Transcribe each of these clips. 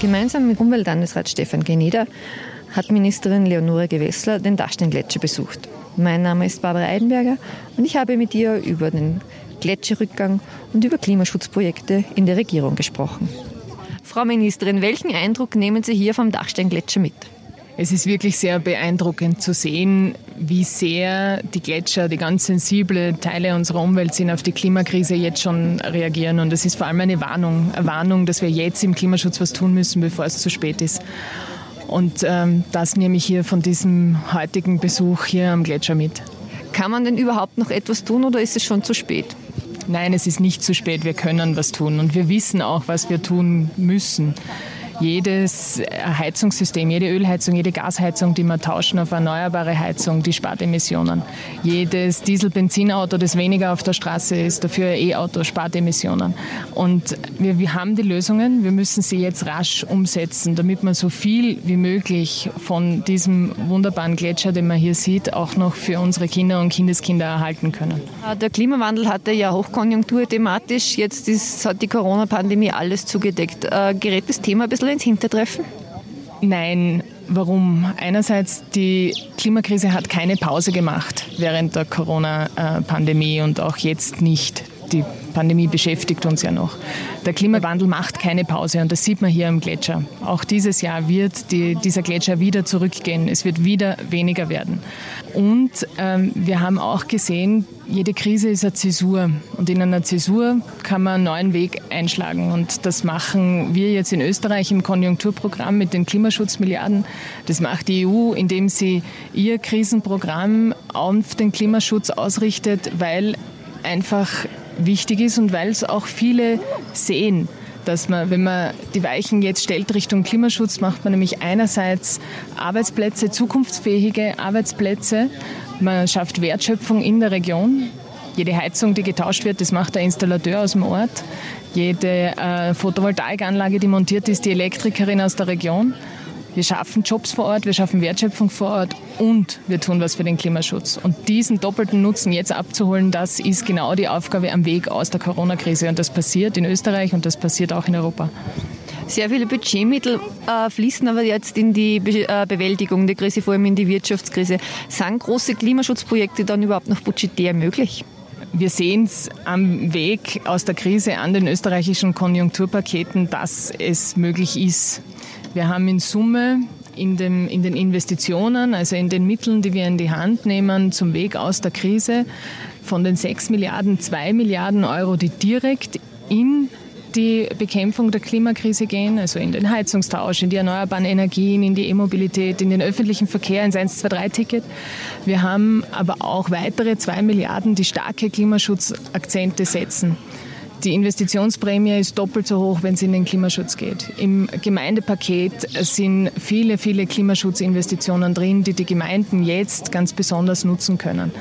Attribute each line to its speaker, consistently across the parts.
Speaker 1: Gemeinsam mit Umweltlandesrat Stefan Geneder hat Ministerin Leonore Gewessler den Dachsteingletscher besucht. Mein Name ist Barbara Eidenberger und ich habe mit ihr über den Gletscherrückgang und über Klimaschutzprojekte in der Regierung gesprochen. Frau Ministerin, welchen Eindruck nehmen Sie hier vom Dachsteingletscher mit?
Speaker 2: Es ist wirklich sehr beeindruckend zu sehen, wie sehr die Gletscher, die ganz sensible Teile unserer Umwelt sind, auf die Klimakrise jetzt schon reagieren. Und es ist vor allem eine Warnung, eine Warnung, dass wir jetzt im Klimaschutz was tun müssen, bevor es zu spät ist. Und ähm, das nehme ich hier von diesem heutigen Besuch hier am Gletscher mit.
Speaker 1: Kann man denn überhaupt noch etwas tun oder ist es schon zu spät?
Speaker 2: Nein, es ist nicht zu spät. Wir können was tun und wir wissen auch, was wir tun müssen jedes Heizungssystem, jede Ölheizung, jede Gasheizung, die wir tauschen auf erneuerbare Heizung, die spart Emissionen. Jedes Diesel-Benzinauto, das weniger auf der Straße ist, dafür ein E-Auto, spart Emissionen. Und wir, wir haben die Lösungen, wir müssen sie jetzt rasch umsetzen, damit man so viel wie möglich von diesem wunderbaren Gletscher, den man hier sieht, auch noch für unsere Kinder und Kindeskinder erhalten können.
Speaker 1: Der Klimawandel hatte ja Hochkonjunktur thematisch, jetzt ist, hat die Corona-Pandemie alles zugedeckt. Äh, gerät das Thema ein bisschen ins Hintertreffen?
Speaker 2: Nein, Warum? Einerseits, die Klimakrise hat keine Pause gemacht während der Corona-Pandemie und auch jetzt nicht. Die Pandemie beschäftigt uns ja noch. Der Klimawandel macht keine Pause und das sieht man hier am Gletscher. Auch dieses Jahr wird die, dieser Gletscher wieder zurückgehen. Es wird wieder weniger werden. Und ähm, wir haben auch gesehen, jede Krise ist eine Zäsur. Und in einer Zäsur kann man einen neuen Weg einschlagen. Und das machen wir jetzt in Österreich im Konjunkturprogramm mit den Klimaschutzmilliarden. Das macht die EU, indem sie ihr Krisenprogramm auf den Klimaschutz ausrichtet, weil einfach wichtig ist und weil es auch viele sehen, dass man, wenn man die Weichen jetzt stellt Richtung Klimaschutz, macht man nämlich einerseits Arbeitsplätze, zukunftsfähige Arbeitsplätze, man schafft Wertschöpfung in der Region. Jede Heizung, die getauscht wird, das macht der Installateur aus dem Ort. Jede äh, Photovoltaikanlage, die montiert ist, die Elektrikerin aus der Region. Wir schaffen Jobs vor Ort, wir schaffen Wertschöpfung vor Ort und wir tun was für den Klimaschutz. Und diesen doppelten Nutzen jetzt abzuholen, das ist genau die Aufgabe am Weg aus der Corona-Krise. Und das passiert in Österreich und das passiert auch in Europa.
Speaker 1: Sehr viele Budgetmittel äh, fließen aber jetzt in die Be äh, Bewältigung der Krise, vor allem in die Wirtschaftskrise. Sind große Klimaschutzprojekte dann überhaupt noch budgetär möglich?
Speaker 2: Wir sehen es am Weg aus der Krise an den österreichischen Konjunkturpaketen, dass es möglich ist, wir haben in Summe in, dem, in den Investitionen, also in den Mitteln, die wir in die Hand nehmen zum Weg aus der Krise, von den 6 Milliarden 2 Milliarden Euro, die direkt in die Bekämpfung der Klimakrise gehen, also in den Heizungstausch, in die erneuerbaren Energien, in die E-Mobilität, in den öffentlichen Verkehr, ins 123-Ticket. Wir haben aber auch weitere 2 Milliarden, die starke Klimaschutzakzente setzen. Die Investitionsprämie ist doppelt so hoch, wenn es in den Klimaschutz geht. Im Gemeindepaket sind viele, viele Klimaschutzinvestitionen drin, die die Gemeinden jetzt ganz besonders nutzen können.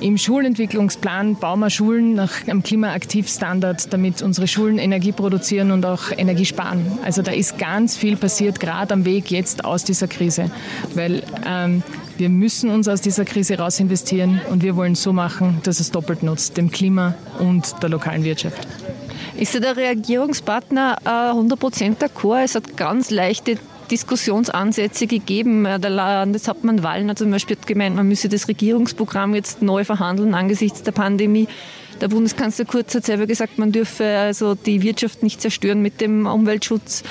Speaker 2: Im Schulentwicklungsplan bauen wir Schulen nach einem Klimaaktivstandard, damit unsere Schulen Energie produzieren und auch Energie sparen. Also da ist ganz viel passiert, gerade am Weg jetzt aus dieser Krise. Weil ähm, wir müssen uns aus dieser Krise raus investieren und wir wollen so machen, dass es doppelt nutzt, dem Klima und der lokalen Wirtschaft.
Speaker 1: Ist der Regierungspartner äh, 100% d'accord? Es hat ganz leichte Diskussionsansätze gegeben. Äh, der Landeshauptmann Wallner zum Beispiel hat gemeint, man müsse das Regierungsprogramm jetzt neu verhandeln angesichts der Pandemie. Der Bundeskanzler Kurz hat selber gesagt, man dürfe also die Wirtschaft nicht zerstören mit dem Umweltschutz.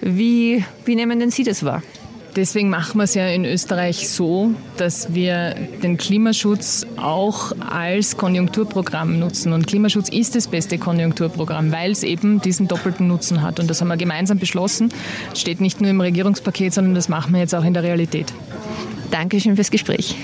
Speaker 1: Wie, wie nehmen denn Sie das wahr?
Speaker 2: Deswegen machen wir es ja in Österreich so, dass wir den Klimaschutz auch als Konjunkturprogramm nutzen. Und Klimaschutz ist das beste Konjunkturprogramm, weil es eben diesen doppelten Nutzen hat. Und das haben wir gemeinsam beschlossen. Steht nicht nur im Regierungspaket, sondern das machen wir jetzt auch in der Realität.
Speaker 1: Dankeschön fürs Gespräch.